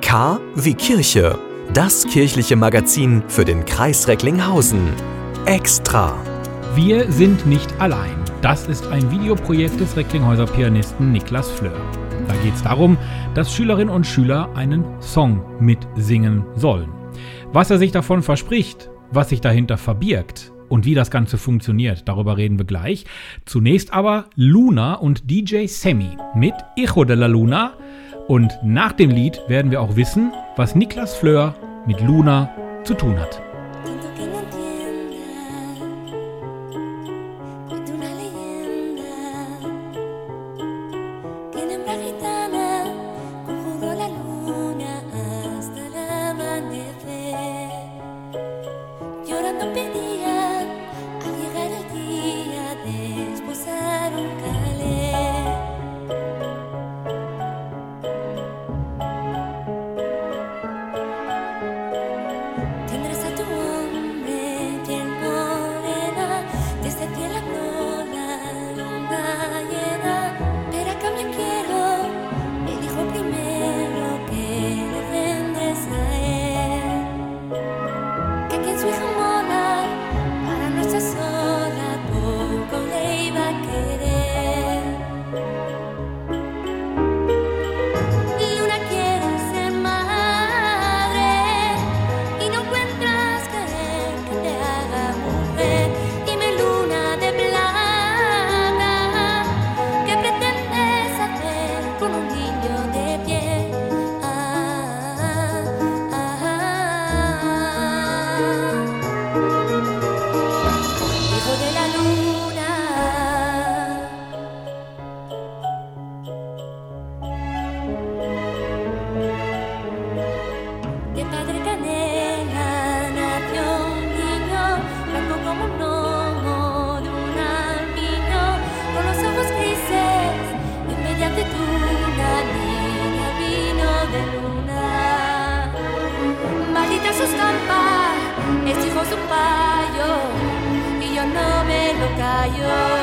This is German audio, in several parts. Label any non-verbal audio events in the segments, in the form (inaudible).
K wie Kirche, das kirchliche Magazin für den Kreis Recklinghausen. Extra. Wir sind nicht allein. Das ist ein Videoprojekt des Recklinghäuser Pianisten Niklas Fleur. Da geht es darum, dass Schülerinnen und Schüler einen Song mitsingen sollen. Was er sich davon verspricht, was sich dahinter verbirgt und wie das Ganze funktioniert, darüber reden wir gleich. Zunächst aber Luna und DJ Sammy mit Echo de la Luna und nach dem Lied werden wir auch wissen, was Niklas Fleur mit Luna zu tun hat. 我。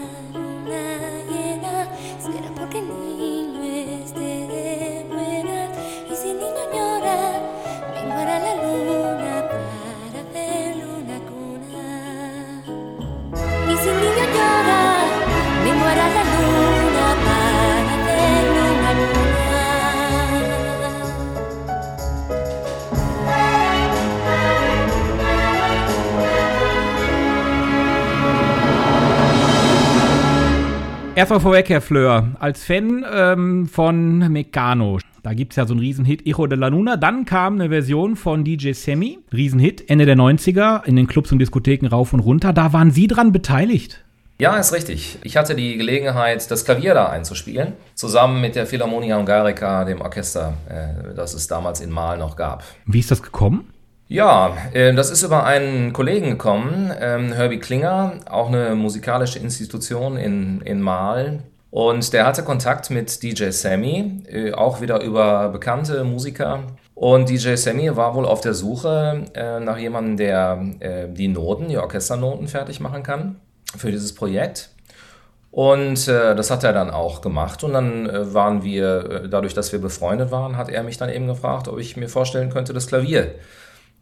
sad Erstmal vorweg, Herr Fleur, als Fan ähm, von Meccano, da gibt es ja so einen Riesenhit, Hijo de la Luna. Dann kam eine Version von DJ Sammy, Riesenhit, Ende der 90er, in den Clubs und Diskotheken rauf und runter. Da waren Sie dran beteiligt. Ja, ist richtig. Ich hatte die Gelegenheit, das Klavier da einzuspielen, zusammen mit der Philharmonia Hungarica, dem Orchester, äh, das es damals in Mal noch gab. Wie ist das gekommen? Ja, äh, das ist über einen Kollegen gekommen, ähm, Herbie Klinger, auch eine musikalische Institution in, in Mal. Und der hatte Kontakt mit DJ Sammy, äh, auch wieder über bekannte Musiker. Und DJ Sammy war wohl auf der Suche äh, nach jemandem, der äh, die Noten, die Orchesternoten fertig machen kann für dieses Projekt. Und äh, das hat er dann auch gemacht. Und dann äh, waren wir, dadurch, dass wir befreundet waren, hat er mich dann eben gefragt, ob ich mir vorstellen könnte, das Klavier,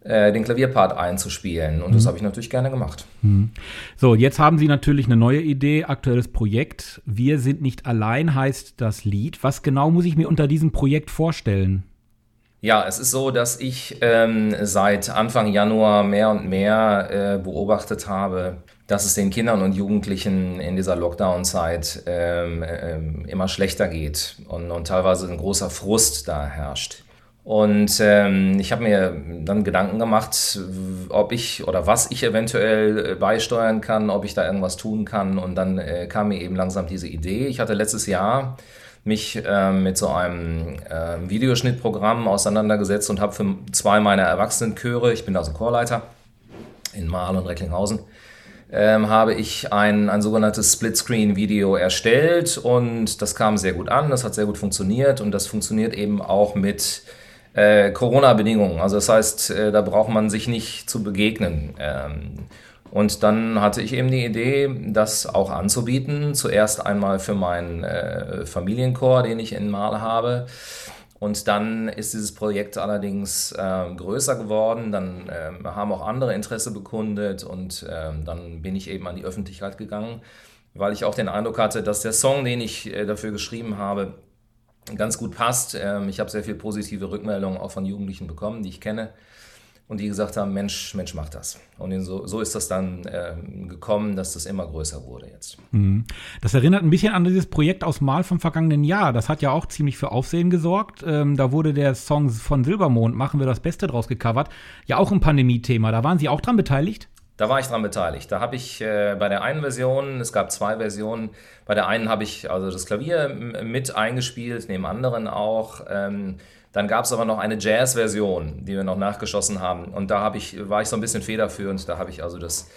den Klavierpart einzuspielen. Und mhm. das habe ich natürlich gerne gemacht. Mhm. So, jetzt haben Sie natürlich eine neue Idee, aktuelles Projekt. Wir sind nicht allein heißt das Lied. Was genau muss ich mir unter diesem Projekt vorstellen? Ja, es ist so, dass ich ähm, seit Anfang Januar mehr und mehr äh, beobachtet habe, dass es den Kindern und Jugendlichen in dieser Lockdown-Zeit ähm, ähm, immer schlechter geht und, und, teilweise ein großer Frust da herrscht. Und ähm, ich habe mir dann Gedanken gemacht, ob ich oder was ich eventuell äh, beisteuern kann, ob ich da irgendwas tun kann. Und dann äh, kam mir eben langsam diese Idee. Ich hatte letztes Jahr mich äh, mit so einem äh, Videoschnittprogramm auseinandergesetzt und habe für zwei meiner Erwachsenenchöre, ich bin also Chorleiter in Mahl und Recklinghausen, ähm, habe ich ein, ein sogenanntes Splitscreen-Video erstellt und das kam sehr gut an, das hat sehr gut funktioniert und das funktioniert eben auch mit äh, Corona-Bedingungen. Also das heißt, äh, da braucht man sich nicht zu begegnen. Ähm, und dann hatte ich eben die Idee, das auch anzubieten. Zuerst einmal für meinen äh, Familienchor, den ich in Mal habe. Und dann ist dieses Projekt allerdings äh, größer geworden. Dann äh, haben auch andere Interesse bekundet und äh, dann bin ich eben an die Öffentlichkeit gegangen, weil ich auch den Eindruck hatte, dass der Song, den ich äh, dafür geschrieben habe, ganz gut passt. Ähm, ich habe sehr viel positive Rückmeldungen auch von Jugendlichen bekommen, die ich kenne und die gesagt haben, Mensch, Mensch, mach das. Und so, so ist das dann äh, gekommen, dass das immer größer wurde jetzt. Mhm. Das erinnert ein bisschen an dieses Projekt aus Mal vom vergangenen Jahr. Das hat ja auch ziemlich für Aufsehen gesorgt. Ähm, da wurde der Song von Silbermond, Machen wir das Beste draus gecovert, ja auch ein Pandemie-Thema. Da waren Sie auch dran beteiligt? Da war ich dran beteiligt. Da habe ich äh, bei der einen Version, es gab zwei Versionen, bei der einen habe ich also das Klavier mit eingespielt, neben anderen auch. Ähm, dann gab es aber noch eine Jazz-Version, die wir noch nachgeschossen haben. Und da ich, war ich so ein bisschen federführend. Da habe ich also das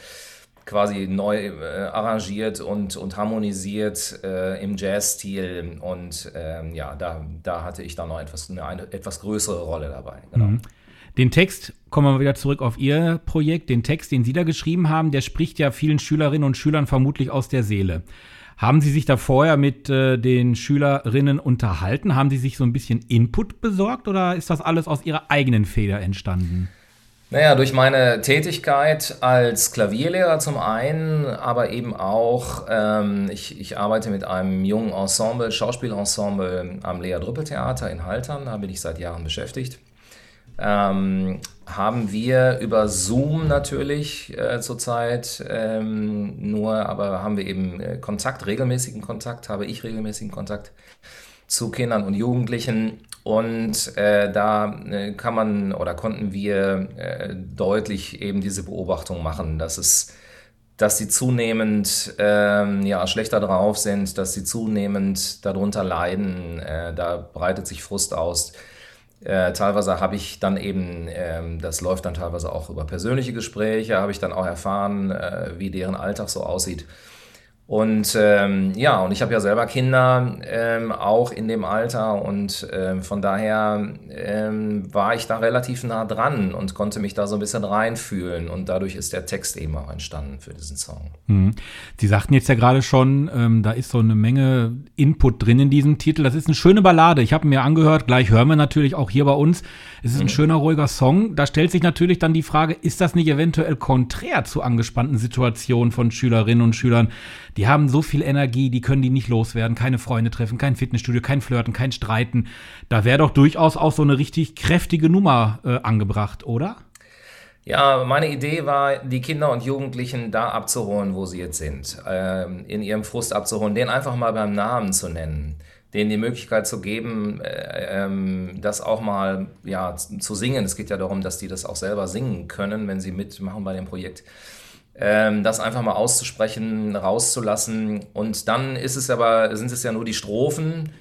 quasi neu äh, arrangiert und, und harmonisiert äh, im Jazz-Stil. Und ähm, ja, da, da hatte ich dann noch etwas, eine, eine etwas größere Rolle dabei. Genau. Mhm. Den Text, kommen wir wieder zurück auf Ihr Projekt, den Text, den Sie da geschrieben haben, der spricht ja vielen Schülerinnen und Schülern vermutlich aus der Seele. Haben Sie sich da vorher mit äh, den Schülerinnen unterhalten? Haben Sie sich so ein bisschen Input besorgt oder ist das alles aus Ihrer eigenen Feder entstanden? Naja, durch meine Tätigkeit als Klavierlehrer zum einen, aber eben auch, ähm, ich, ich arbeite mit einem jungen Ensemble, Schauspielensemble am Lea Drüppel Theater in Haltern, da bin ich seit Jahren beschäftigt ähm, haben wir über Zoom natürlich äh, zurzeit ähm, nur, aber haben wir eben äh, Kontakt, regelmäßigen Kontakt, habe ich regelmäßigen Kontakt zu Kindern und Jugendlichen. Und äh, da äh, kann man oder konnten wir äh, deutlich eben diese Beobachtung machen, dass es dass sie zunehmend ähm, ja, schlechter drauf sind, dass sie zunehmend darunter leiden. Äh, da breitet sich Frust aus. Äh, teilweise habe ich dann eben, ähm, das läuft dann teilweise auch über persönliche Gespräche, habe ich dann auch erfahren, äh, wie deren Alltag so aussieht. Und ähm, ja, und ich habe ja selber Kinder, ähm, auch in dem Alter. Und ähm, von daher ähm, war ich da relativ nah dran und konnte mich da so ein bisschen reinfühlen. Und dadurch ist der Text eben auch entstanden für diesen Song. Mhm. Sie sagten jetzt ja gerade schon, ähm, da ist so eine Menge Input drin in diesem Titel. Das ist eine schöne Ballade. Ich habe mir angehört, gleich hören wir natürlich auch hier bei uns. Es ist ein mhm. schöner, ruhiger Song. Da stellt sich natürlich dann die Frage, ist das nicht eventuell konträr zu angespannten Situationen von Schülerinnen und Schülern? die haben so viel Energie, die können die nicht loswerden, keine Freunde treffen, kein Fitnessstudio, kein Flirten, kein Streiten. Da wäre doch durchaus auch so eine richtig kräftige Nummer äh, angebracht, oder? Ja, meine Idee war, die Kinder und Jugendlichen da abzuholen, wo sie jetzt sind, ähm, in ihrem Frust abzuholen, den einfach mal beim Namen zu nennen, denen die Möglichkeit zu geben, äh, ähm, das auch mal ja, zu singen. Es geht ja darum, dass die das auch selber singen können, wenn sie mitmachen bei dem Projekt das einfach mal auszusprechen, rauszulassen. Und dann ist es aber, sind es ja nur die Strophen,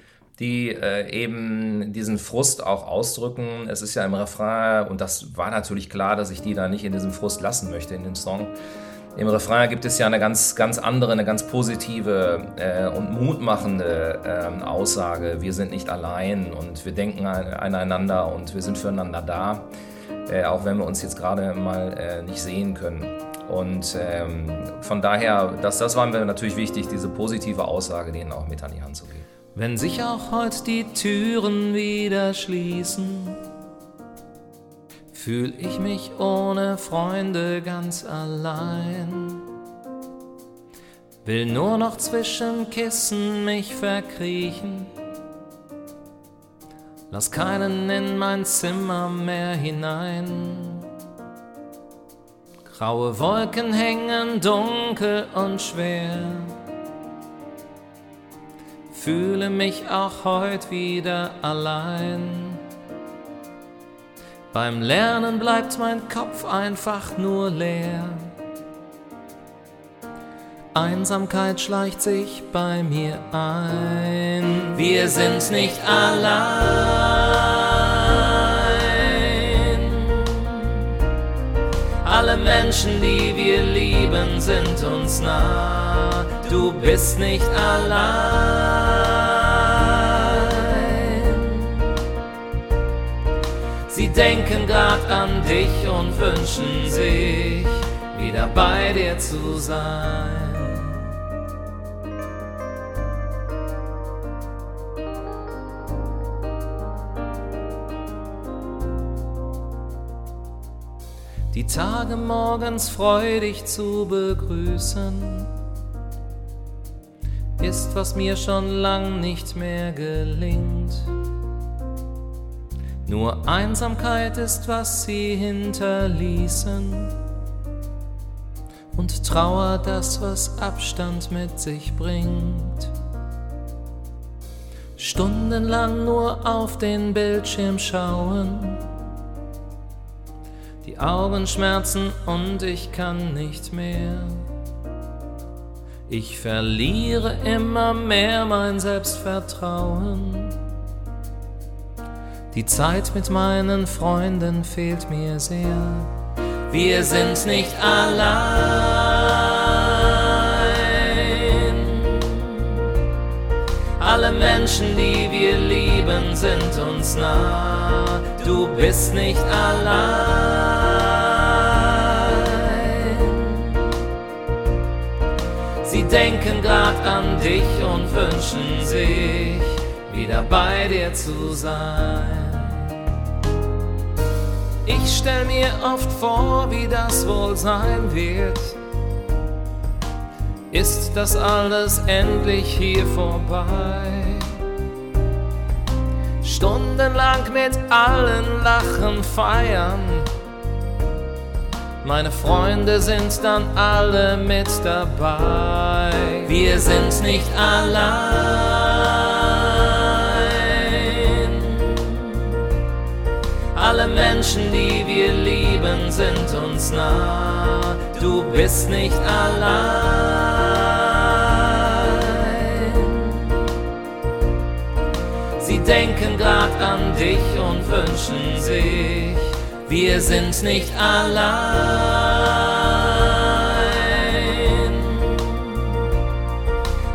die äh, eben diesen Frust auch ausdrücken. Es ist ja im Refrain, und das war natürlich klar, dass ich die da nicht in diesem Frust lassen möchte in dem Song. Im Refrain gibt es ja eine ganz, ganz andere, eine ganz positive äh, und mutmachende äh, Aussage. Wir sind nicht allein und wir denken aneinander und wir sind füreinander da, äh, auch wenn wir uns jetzt gerade mal äh, nicht sehen können. Und ähm, von daher, das, das war mir natürlich wichtig, diese positive Aussage denen auch mit an die Hand zu geben. Wenn sich auch heute die Türen wieder schließen, fühl ich mich ohne Freunde ganz allein. Will nur noch zwischen Kissen mich verkriechen. Lass keinen in mein Zimmer mehr hinein. Graue Wolken hängen dunkel und schwer fühle mich auch heute wieder allein. Beim Lernen bleibt mein Kopf einfach nur leer. Einsamkeit schleicht sich bei mir ein. Wir sind nicht allein. Menschen, die wir lieben, sind uns nah. Du bist nicht allein. Sie denken grad an dich und wünschen sich, wieder bei dir zu sein. Die Tage morgens freudig zu begrüßen, ist, was mir schon lang nicht mehr gelingt. Nur Einsamkeit ist, was sie hinterließen. Und Trauer das, was Abstand mit sich bringt. Stundenlang nur auf den Bildschirm schauen. Die Augen schmerzen und ich kann nicht mehr. Ich verliere immer mehr mein Selbstvertrauen. Die Zeit mit meinen Freunden fehlt mir sehr. Wir sind nicht allein. Alle Menschen, die wir lieben, sind uns nah. Du bist nicht allein. Sie denken grad an dich und wünschen sich, wieder bei dir zu sein. Ich stell mir oft vor, wie das wohl sein wird. Ist das alles endlich hier vorbei? Stundenlang mit allen Lachen feiern. Meine Freunde sind dann alle mit dabei. Wir sind nicht allein. Alle Menschen, die wir lieben, sind uns nah. Du bist nicht allein. Denken grad an dich und wünschen sich, wir sind nicht allein.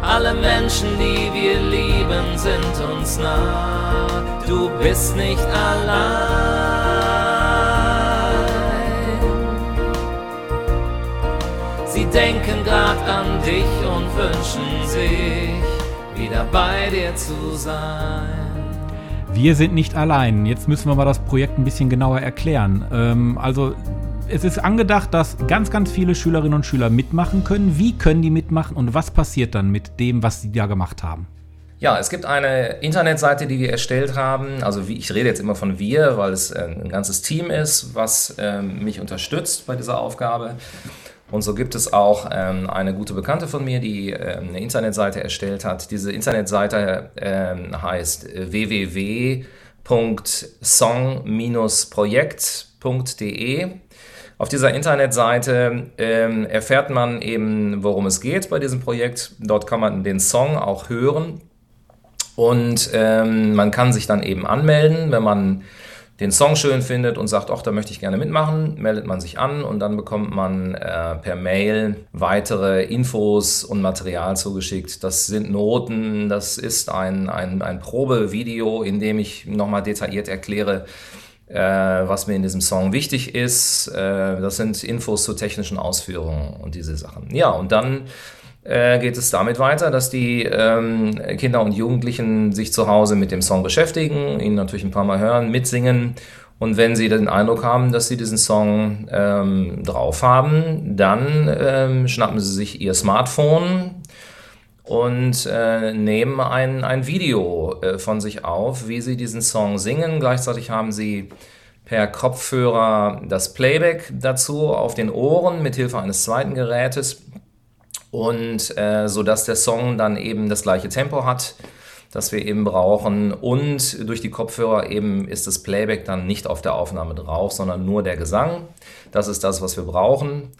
Alle Menschen, die wir lieben, sind uns nah. Du bist nicht allein. Sie denken grad an dich und wünschen sich, wieder bei dir zu sein. Wir sind nicht allein. Jetzt müssen wir mal das Projekt ein bisschen genauer erklären. Ähm, also es ist angedacht, dass ganz, ganz viele Schülerinnen und Schüler mitmachen können. Wie können die mitmachen und was passiert dann mit dem, was sie da gemacht haben? Ja, es gibt eine Internetseite, die wir erstellt haben. Also ich rede jetzt immer von wir, weil es ein ganzes Team ist, was ähm, mich unterstützt bei dieser Aufgabe. Und so gibt es auch ähm, eine gute Bekannte von mir, die ähm, eine Internetseite erstellt hat. Diese Internetseite ähm, heißt www.song-projekt.de Auf dieser Internetseite ähm, erfährt man eben, worum es geht bei diesem Projekt. Dort kann man den Song auch hören und ähm, man kann sich dann eben anmelden, wenn man den Song schön findet und sagt, ach, da möchte ich gerne mitmachen, meldet man sich an und dann bekommt man äh, per Mail weitere Infos und Material zugeschickt. Das sind Noten, das ist ein, ein, ein Probevideo, in dem ich nochmal detailliert erkläre, äh, was mir in diesem Song wichtig ist. Äh, das sind Infos zur technischen Ausführung und diese Sachen. Ja, und dann äh, geht es damit weiter, dass die ähm, Kinder und Jugendlichen sich zu Hause mit dem Song beschäftigen, ihn natürlich ein paar Mal hören, mitsingen. Und wenn sie den Eindruck haben, dass sie diesen Song ähm, drauf haben, dann ähm, schnappen sie sich ihr Smartphone und äh, nehmen ein, ein Video äh, von sich auf, wie sie diesen Song singen. Gleichzeitig haben sie per Kopfhörer das Playback dazu auf den Ohren mit Hilfe eines zweiten Gerätes und äh, so dass der Song dann eben das gleiche Tempo hat, das wir eben brauchen und durch die Kopfhörer eben ist das Playback dann nicht auf der Aufnahme drauf, sondern nur der Gesang. Das ist das, was wir brauchen.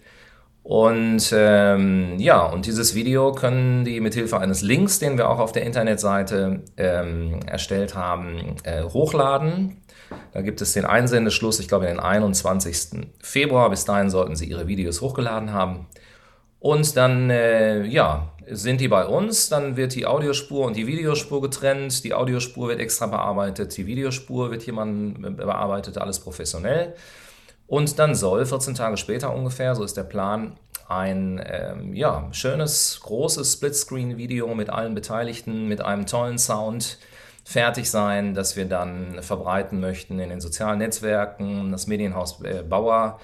Und ähm, ja, und dieses Video können die mit Hilfe eines Links, den wir auch auf der Internetseite ähm, erstellt haben, äh, hochladen. Da gibt es den Einsendeschluss, ich glaube, den 21. Februar. Bis dahin sollten Sie Ihre Videos hochgeladen haben. Und dann, äh, ja, sind die bei uns, dann wird die Audiospur und die Videospur getrennt. Die Audiospur wird extra bearbeitet, die Videospur wird jemand bearbeitet, alles professionell. Und dann soll 14 Tage später ungefähr, so ist der Plan, ein ähm, ja, schönes, großes Splitscreen-Video mit allen Beteiligten, mit einem tollen Sound fertig sein, das wir dann verbreiten möchten in den sozialen Netzwerken. Das Medienhaus äh, Bauer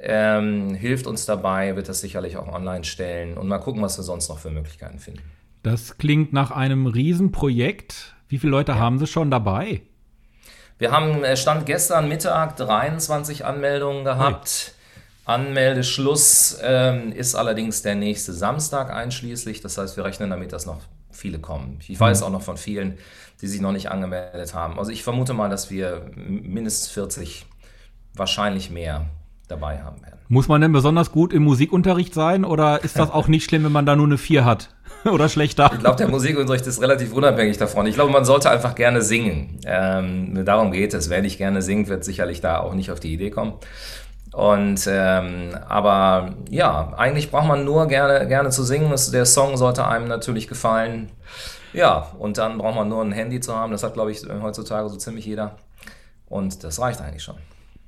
ähm, hilft uns dabei, wird das sicherlich auch online stellen und mal gucken, was wir sonst noch für Möglichkeiten finden. Das klingt nach einem Riesenprojekt. Wie viele Leute ja. haben Sie schon dabei? Wir haben äh, Stand gestern Mittag 23 Anmeldungen gehabt. Hey. Anmeldeschluss ähm, ist allerdings der nächste Samstag einschließlich. Das heißt, wir rechnen damit, dass noch viele kommen. Ich weiß mhm. auch noch von vielen, die sich noch nicht angemeldet haben. Also ich vermute mal, dass wir mindestens 40, wahrscheinlich mehr dabei haben werden. Muss man denn besonders gut im Musikunterricht sein oder ist das auch nicht schlimm, wenn man da nur eine 4 hat? (laughs) oder schlechter? Ich glaube, der Musikunterricht ist relativ unabhängig davon. Ich glaube, man sollte einfach gerne singen. Ähm, darum geht es. Wer nicht gerne singt, wird sicherlich da auch nicht auf die Idee kommen. Und ähm, aber ja, eigentlich braucht man nur gerne, gerne zu singen. Der Song sollte einem natürlich gefallen. Ja, und dann braucht man nur ein Handy zu haben. Das hat, glaube ich, heutzutage so ziemlich jeder. Und das reicht eigentlich schon.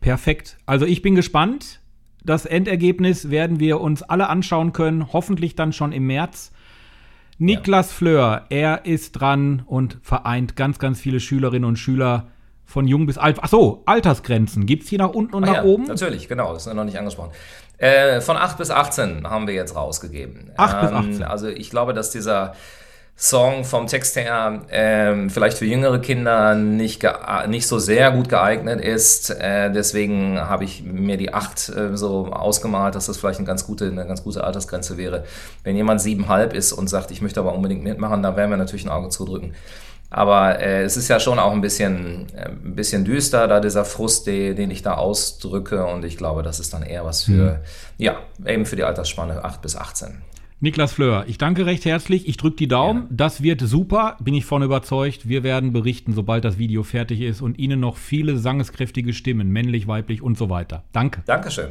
Perfekt. Also ich bin gespannt. Das Endergebnis werden wir uns alle anschauen können, hoffentlich dann schon im März. Niklas ja. Fleur, er ist dran und vereint ganz, ganz viele Schülerinnen und Schüler von jung bis alt. Achso, Altersgrenzen. Gibt es hier nach unten und ah, nach ja, oben? Natürlich, genau, das ist noch nicht angesprochen. Äh, von 8 bis 18 haben wir jetzt rausgegeben. 8 ähm, bis 18. Also ich glaube, dass dieser Song vom Text her ähm, vielleicht für jüngere Kinder nicht, nicht so sehr gut geeignet ist. Äh, deswegen habe ich mir die acht äh, so ausgemalt, dass das vielleicht eine ganz gute, eine ganz gute Altersgrenze wäre. Wenn jemand siebenhalb ist und sagt, ich möchte aber unbedingt mitmachen, dann werden wir natürlich ein Auge zudrücken. Aber äh, es ist ja schon auch ein bisschen, äh, ein bisschen düster, da dieser Frust, den, den ich da ausdrücke. Und ich glaube, das ist dann eher was für, mhm. ja, eben für die Altersspanne 8 bis 18. Niklas Fleur, ich danke recht herzlich. Ich drücke die Daumen. Ja. Das wird super, bin ich von überzeugt. Wir werden berichten, sobald das Video fertig ist und Ihnen noch viele sangeskräftige Stimmen, männlich, weiblich und so weiter. Danke. Dankeschön.